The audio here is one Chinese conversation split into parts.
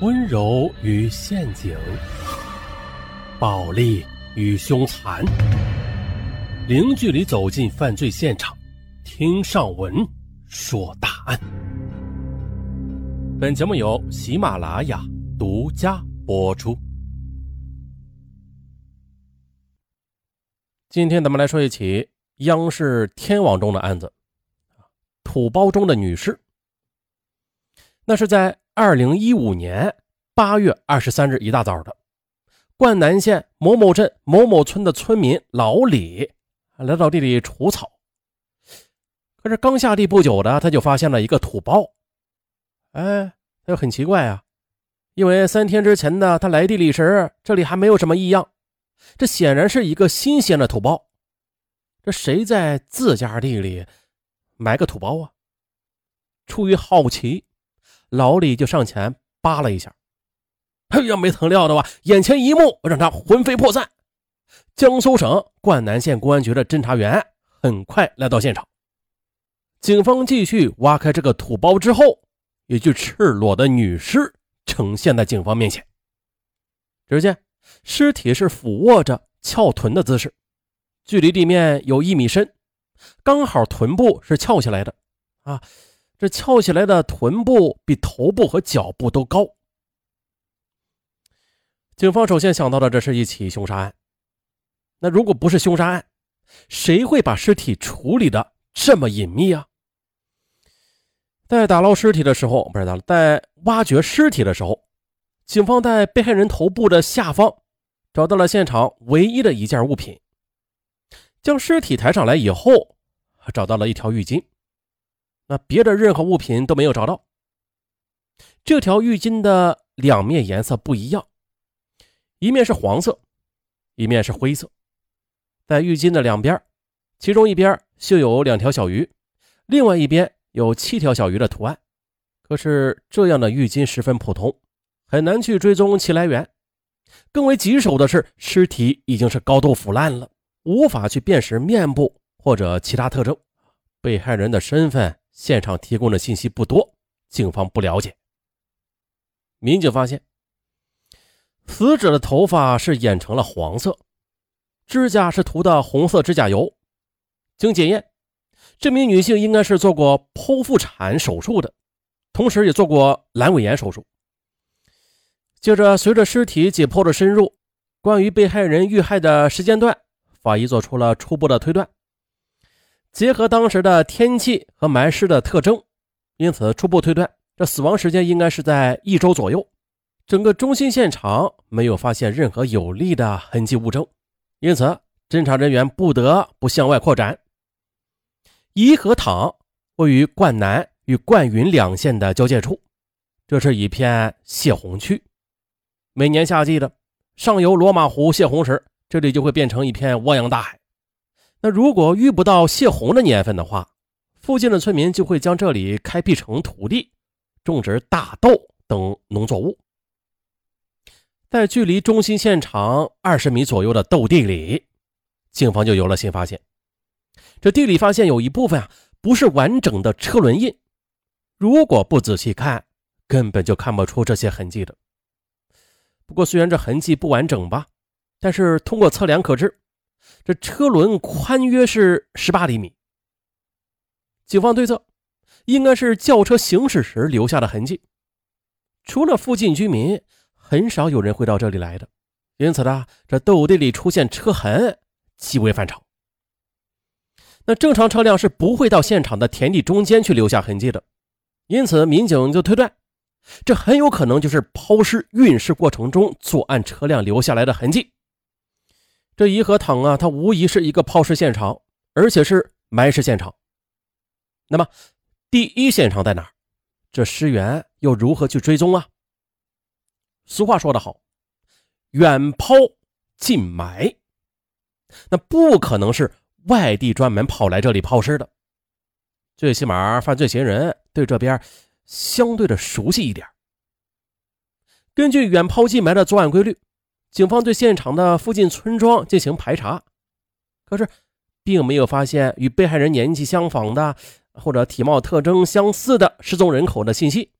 温柔与陷阱，暴力与凶残，零距离走进犯罪现场，听上文说大案。本节目由喜马拉雅独家播出。今天咱们来说一起央视天网中的案子，土包中的女尸。那是在。二零一五年八月二十三日一大早的，灌南县某某镇某某村的村民老李来到地里除草，可是刚下地不久的，他就发现了一个土包。哎，他就很奇怪啊，因为三天之前呢，他来地里时这里还没有什么异样，这显然是一个新鲜的土包。这谁在自家地里埋个土包啊？出于好奇。老李就上前扒了一下，哎呀，没曾料到啊，眼前一幕让他魂飞魄散。江苏省灌南县公安局的侦查员很快来到现场，警方继续挖开这个土包之后，一具赤裸的女尸呈现在警方面前。只见尸体是俯卧着翘臀的姿势，距离地面有一米深，刚好臀部是翘起来的啊。这翘起来的臀部比头部和脚部都高。警方首先想到的，这是一起凶杀案。那如果不是凶杀案，谁会把尸体处理的这么隐秘啊？在打捞尸体的时候，不是打在挖掘尸体的时候，警方在被害人头部的下方找到了现场唯一的一件物品。将尸体抬上来以后，找到了一条浴巾。那别的任何物品都没有找到。这条浴巾的两面颜色不一样，一面是黄色，一面是灰色。在浴巾的两边，其中一边绣有两条小鱼，另外一边有七条小鱼的图案。可是这样的浴巾十分普通，很难去追踪其来源。更为棘手的是，尸体已经是高度腐烂了，无法去辨识面部或者其他特征。被害人的身份。现场提供的信息不多，警方不了解。民警发现，死者的头发是染成了黄色，指甲是涂的红色指甲油。经检验，这名女性应该是做过剖腹产手术的，同时也做过阑尾炎手术。接着，随着尸体解剖的深入，关于被害人遇害的时间段，法医做出了初步的推断。结合当时的天气和埋尸的特征，因此初步推断，这死亡时间应该是在一周左右。整个中心现场没有发现任何有力的痕迹物证，因此侦查人员不得不向外扩展。颐和塘位于灌南与灌云两县的交界处，这是一片泄洪区。每年夏季的上游罗马湖泄洪时，这里就会变成一片汪洋大海。那如果遇不到泄洪的年份的话，附近的村民就会将这里开辟成土地，种植大豆等农作物。在距离中心现场二十米左右的豆地里，警方就有了新发现。这地里发现有一部分啊，不是完整的车轮印，如果不仔细看，根本就看不出这些痕迹的。不过，虽然这痕迹不完整吧，但是通过测量可知。这车轮宽约是十八厘米。警方推测，应该是轿车行驶时留下的痕迹。除了附近居民，很少有人会到这里来的，因此呢，这豆地里出现车痕极为反常。那正常车辆是不会到现场的田地中间去留下痕迹的，因此民警就推断，这很有可能就是抛尸运尸过程中作案车辆留下来的痕迹。这颐和堂啊，它无疑是一个抛尸现场，而且是埋尸现场。那么，第一现场在哪儿？这尸源又如何去追踪啊？俗话说得好，“远抛近埋”，那不可能是外地专门跑来这里抛尸的。最起码，犯罪嫌疑人对这边相对的熟悉一点。根据“远抛近埋”的作案规律。警方对现场的附近村庄进行排查，可是并没有发现与被害人年纪相仿的或者体貌特征相似的失踪人口的信息。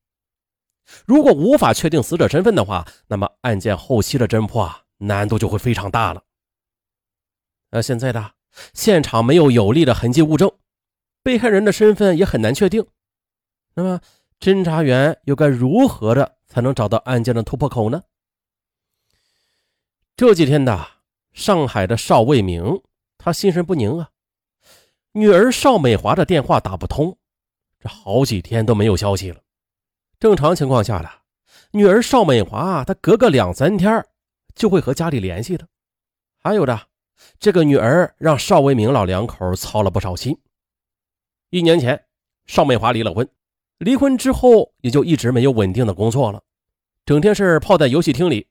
如果无法确定死者身份的话，那么案件后期的侦破难度就会非常大了。而现在的现场没有有力的痕迹物证，被害人的身份也很难确定。那么，侦查员又该如何的才能找到案件的突破口呢？这几天的上海的邵卫明，他心神不宁啊。女儿邵美华的电话打不通，这好几天都没有消息了。正常情况下的女儿邵美华，她隔个两三天就会和家里联系的。还有的，这个女儿让邵卫明老两口操了不少心。一年前，邵美华离了婚。离婚之后，也就一直没有稳定的工作了，整天是泡在游戏厅里。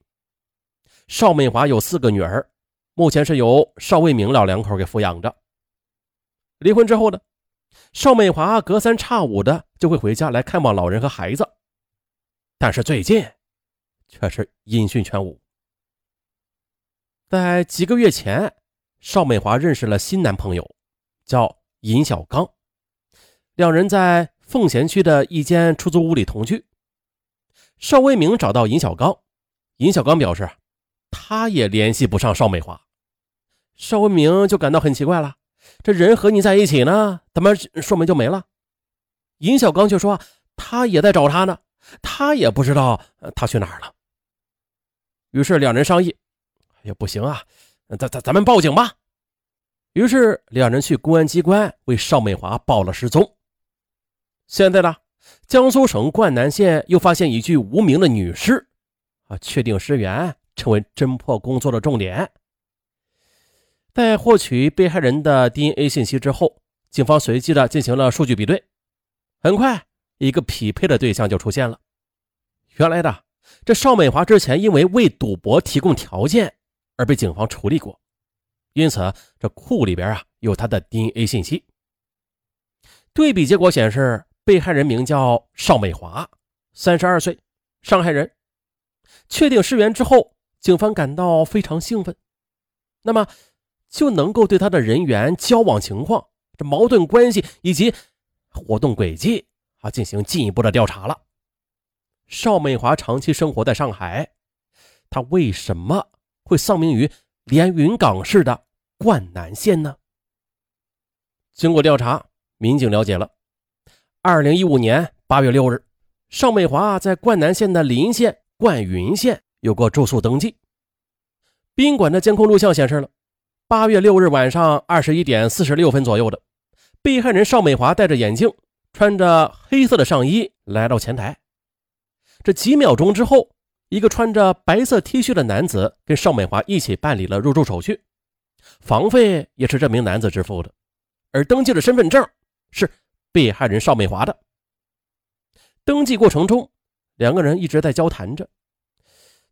邵美华有四个女儿，目前是由邵卫明老两口给抚养着。离婚之后呢，邵美华隔三差五的就会回家来看望老人和孩子，但是最近却是音讯全无。在几个月前，邵美华认识了新男朋友，叫尹小刚，两人在。奉贤区的一间出租屋里同居，邵卫明找到尹小刚，尹小刚表示他也联系不上邵美华，邵文明就感到很奇怪了，这人和你在一起呢，怎么说没就没了？尹小刚却说他也在找他呢，他也不知道他去哪儿了。于是两人商议，哎呀不行啊，咱咱咱们报警吧。于是两人去公安机关为邵美华报了失踪。现在呢，江苏省灌南县又发现一具无名的女尸，啊，确定尸源成为侦破工作的重点。在获取被害人的 DNA 信息之后，警方随机的进行了数据比对，很快一个匹配的对象就出现了。原来的这邵美华之前因为为赌博提供条件而被警方处理过，因此这库里边啊有他的 DNA 信息。对比结果显示。被害人名叫邵美华，三十二岁，上海人。确定尸源之后，警方感到非常兴奋，那么就能够对他的人员、交往情况、这矛盾关系以及活动轨迹啊进行进一步的调查了。邵美华长期生活在上海，他为什么会丧命于连云港市的灌南县呢？经过调查，民警了解了。二零一五年八月六日，邵美华在灌南县的临县灌云县有过住宿登记。宾馆的监控录像显示了，八月六日晚上二十一点四十六分左右的，被害人邵美华戴着眼镜，穿着黑色的上衣来到前台。这几秒钟之后，一个穿着白色 T 恤的男子跟邵美华一起办理了入住手续，房费也是这名男子支付的，而登记的身份证是。被害人邵美华的登记过程中，两个人一直在交谈着。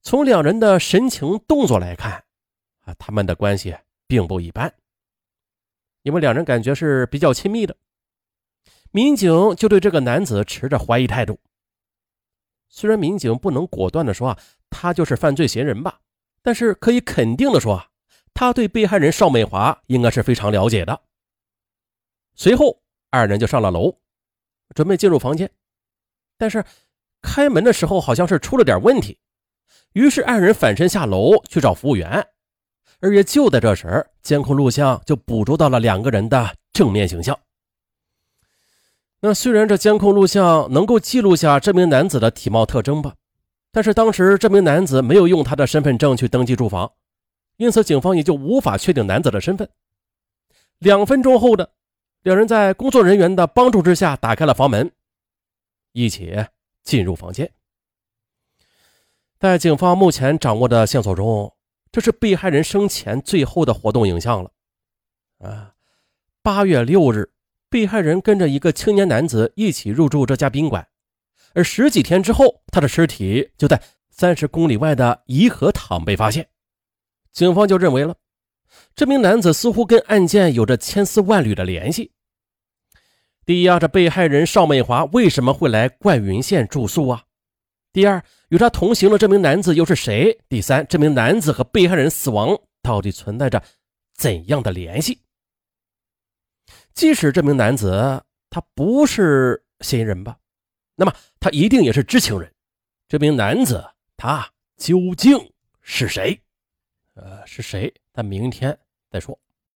从两人的神情动作来看，啊，他们的关系并不一般，因为两人感觉是比较亲密的。民警就对这个男子持着怀疑态度。虽然民警不能果断的说啊，他就是犯罪嫌疑人吧，但是可以肯定的说，他对被害人邵美华应该是非常了解的。随后。二人就上了楼，准备进入房间，但是开门的时候好像是出了点问题，于是二人反身下楼去找服务员。而也就在这时，监控录像就捕捉到了两个人的正面形象。那虽然这监控录像能够记录下这名男子的体貌特征吧，但是当时这名男子没有用他的身份证去登记住房，因此警方也就无法确定男子的身份。两分钟后的。两人在工作人员的帮助之下打开了房门，一起进入房间。在警方目前掌握的线索中，这是被害人生前最后的活动影像了。啊，八月六日，被害人跟着一个青年男子一起入住这家宾馆，而十几天之后，他的尸体就在三十公里外的颐和堂被发现。警方就认为了。这名男子似乎跟案件有着千丝万缕的联系。第一啊，这被害人邵美华为什么会来灌云县住宿啊？第二，与他同行的这名男子又是谁？第三，这名男子和被害人死亡到底存在着怎样的联系？即使这名男子他不是嫌疑人吧，那么他一定也是知情人，这名男子他究竟是谁？呃，是谁？咱明天再说。